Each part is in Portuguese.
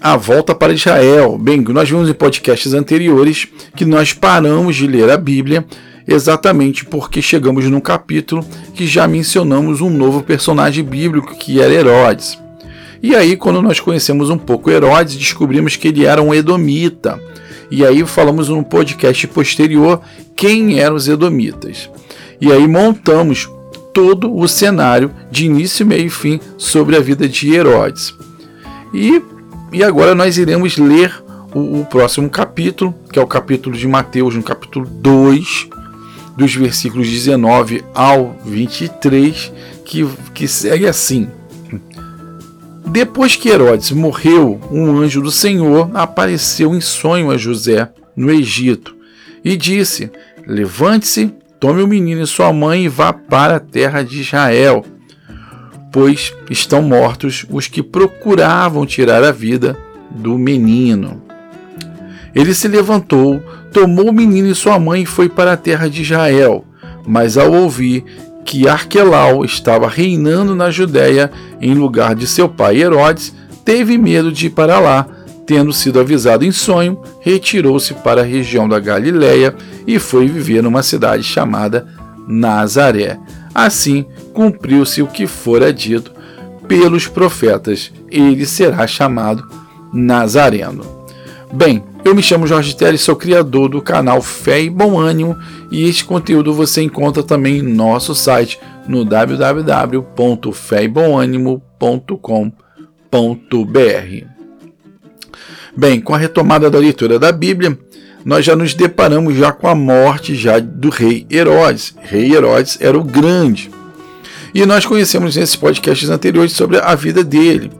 a volta para Israel. Bem, nós vimos em podcasts anteriores que nós paramos de ler a Bíblia exatamente porque chegamos num capítulo que já mencionamos um novo personagem bíblico que era Herodes. E aí, quando nós conhecemos um pouco Herodes, descobrimos que ele era um edomita. E aí falamos num podcast posterior quem eram os edomitas. E aí montamos todo o cenário de início, meio e fim sobre a vida de Herodes. E, e agora nós iremos ler o, o próximo capítulo, que é o capítulo de Mateus, no capítulo 2, dos versículos 19 ao 23, que, que segue assim. Depois que Herodes morreu, um anjo do Senhor apareceu em sonho a José no Egito e disse: Levante-se, tome o menino e sua mãe e vá para a terra de Israel, pois estão mortos os que procuravam tirar a vida do menino. Ele se levantou, tomou o menino e sua mãe e foi para a terra de Israel. Mas ao ouvir que Arquelau estava reinando na Judéia em lugar de seu pai Herodes, teve medo de ir para lá. Tendo sido avisado em sonho, retirou-se para a região da Galiléia e foi viver numa cidade chamada Nazaré. Assim cumpriu-se o que fora dito pelos profetas: ele será chamado Nazareno. Bem, eu me chamo Jorge Teles, sou criador do canal Fé e Bom Ânimo e este conteúdo você encontra também em nosso site no www.feibonanimo.com.br. Bem, com a retomada da leitura da Bíblia, nós já nos deparamos já com a morte já do rei Herodes. Rei Herodes era o grande. E nós conhecemos nesses podcasts anteriores sobre a vida dele.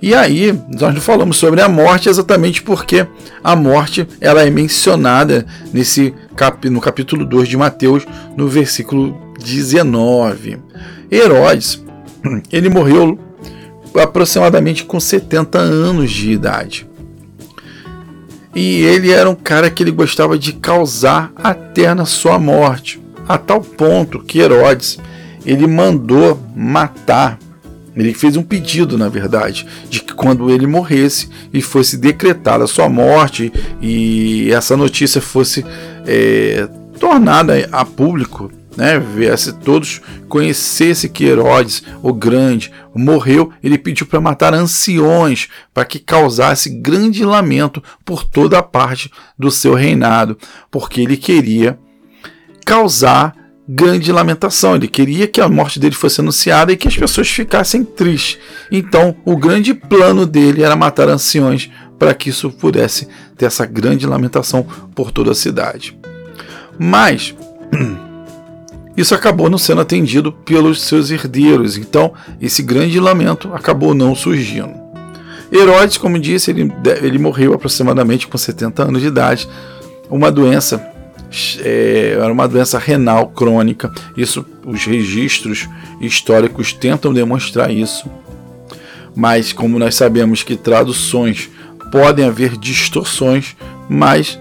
E aí, nós não falamos sobre a morte exatamente porque a morte ela é mencionada nesse cap, no capítulo 2 de Mateus, no versículo 19. Herodes, ele morreu aproximadamente com 70 anos de idade. E ele era um cara que ele gostava de causar até na sua morte, a tal ponto que Herodes ele mandou matar. Ele fez um pedido, na verdade, de que quando ele morresse e fosse decretada a sua morte e essa notícia fosse é, tornada a público, né, viesse todos conhecesse que Herodes, o grande, morreu, ele pediu para matar anciões, para que causasse grande lamento por toda a parte do seu reinado, porque ele queria causar grande lamentação. Ele queria que a morte dele fosse anunciada e que as pessoas ficassem tristes. Então, o grande plano dele era matar anciões para que isso pudesse ter essa grande lamentação por toda a cidade. Mas isso acabou não sendo atendido pelos seus herdeiros. Então, esse grande lamento acabou não surgindo. Herodes, como disse, ele, ele morreu aproximadamente com 70 anos de idade, uma doença é, era uma doença renal crônica. Isso, os registros históricos tentam demonstrar isso. Mas como nós sabemos que traduções podem haver distorções, mas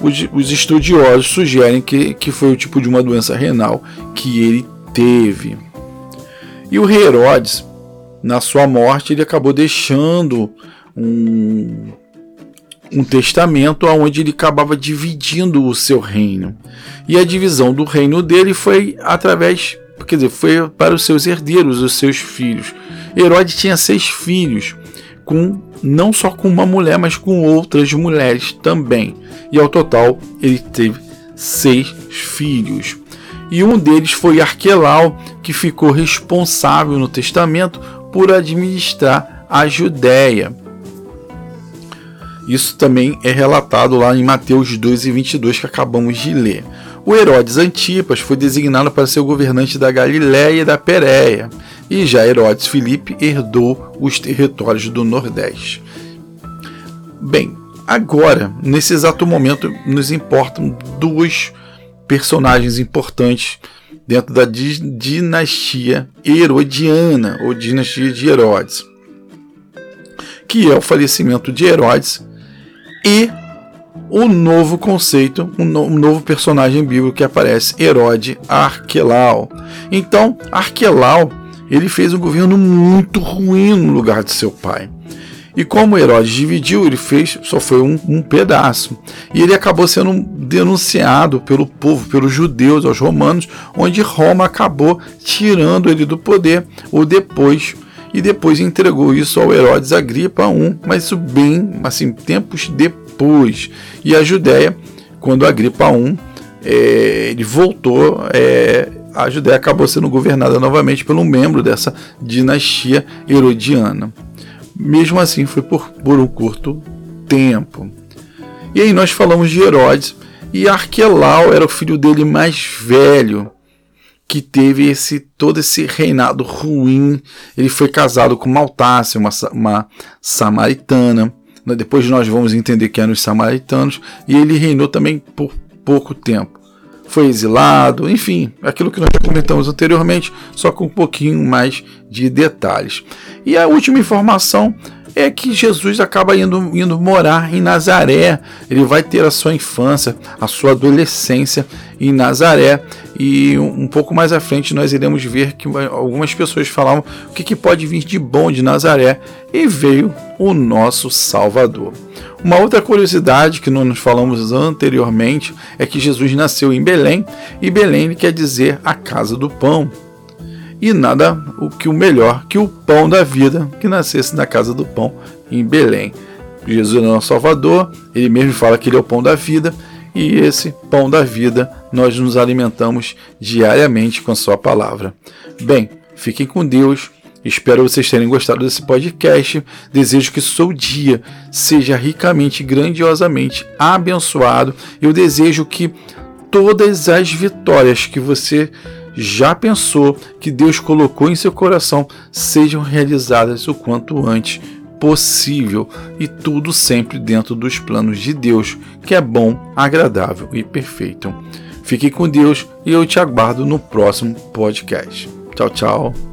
os, os estudiosos sugerem que, que foi o tipo de uma doença renal que ele teve. E o rei Herodes, na sua morte, ele acabou deixando um, um testamento onde ele acabava dividindo o seu reino. E a divisão do reino dele foi através, quer dizer, foi para os seus herdeiros, os seus filhos. Herodes tinha seis filhos, com não só com uma mulher, mas com outras mulheres também. E ao total ele teve seis filhos. E um deles foi Arquelau, que ficou responsável no testamento por administrar a Judéia. Isso também é relatado lá em Mateus 2 e 22 que acabamos de ler. O Herodes Antipas foi designado para ser o governante da Galiléia e da Pérea, e já Herodes Filipe herdou os territórios do Nordeste. Bem, agora, nesse exato momento, nos importam dois personagens importantes dentro da dinastia herodiana, ou dinastia de Herodes, que é o falecimento de Herodes e o novo conceito, um, no, um novo personagem bíblico que aparece, Herode Arquelau. Então, Arquelau ele fez um governo muito ruim no lugar de seu pai. E como Herodes dividiu, ele fez, só foi um, um, pedaço. E ele acabou sendo denunciado pelo povo, pelos judeus, aos romanos, onde Roma acabou tirando ele do poder, ou depois, e depois entregou isso ao Herodes Agripa I, mas isso bem, assim, tempos depois. E a Judéia, quando Agripa I, é, ele voltou, é, a Judéia acabou sendo governada novamente por um membro dessa dinastia herodiana. Mesmo assim, foi por, por um curto tempo. E aí nós falamos de Herodes, e Arquelau era o filho dele mais velho, que teve esse todo esse reinado ruim. Ele foi casado com Maltácia, uma, uma samaritana. Depois nós vamos entender quem eram os samaritanos. E ele reinou também por pouco tempo foi exilado, enfim, aquilo que nós comentamos anteriormente, só com um pouquinho mais de detalhes. E a última informação é que Jesus acaba indo, indo morar em Nazaré. Ele vai ter a sua infância, a sua adolescência em Nazaré. E um, um pouco mais à frente nós iremos ver que algumas pessoas falavam o que, que pode vir de bom de Nazaré. E veio o nosso Salvador. Uma outra curiosidade que nós falamos anteriormente é que Jesus nasceu em Belém e Belém quer dizer a casa do pão. E nada o que o melhor que o pão da vida que nascesse na casa do pão em Belém. Jesus é nosso Salvador, ele mesmo fala que ele é o pão da vida e esse pão da vida nós nos alimentamos diariamente com a sua palavra. Bem, fiquem com Deus Espero vocês terem gostado desse podcast. Desejo que seu dia seja ricamente, grandiosamente abençoado. Eu desejo que todas as vitórias que você já pensou, que Deus colocou em seu coração, sejam realizadas o quanto antes possível e tudo sempre dentro dos planos de Deus, que é bom, agradável e perfeito. Fique com Deus e eu te aguardo no próximo podcast. Tchau, tchau.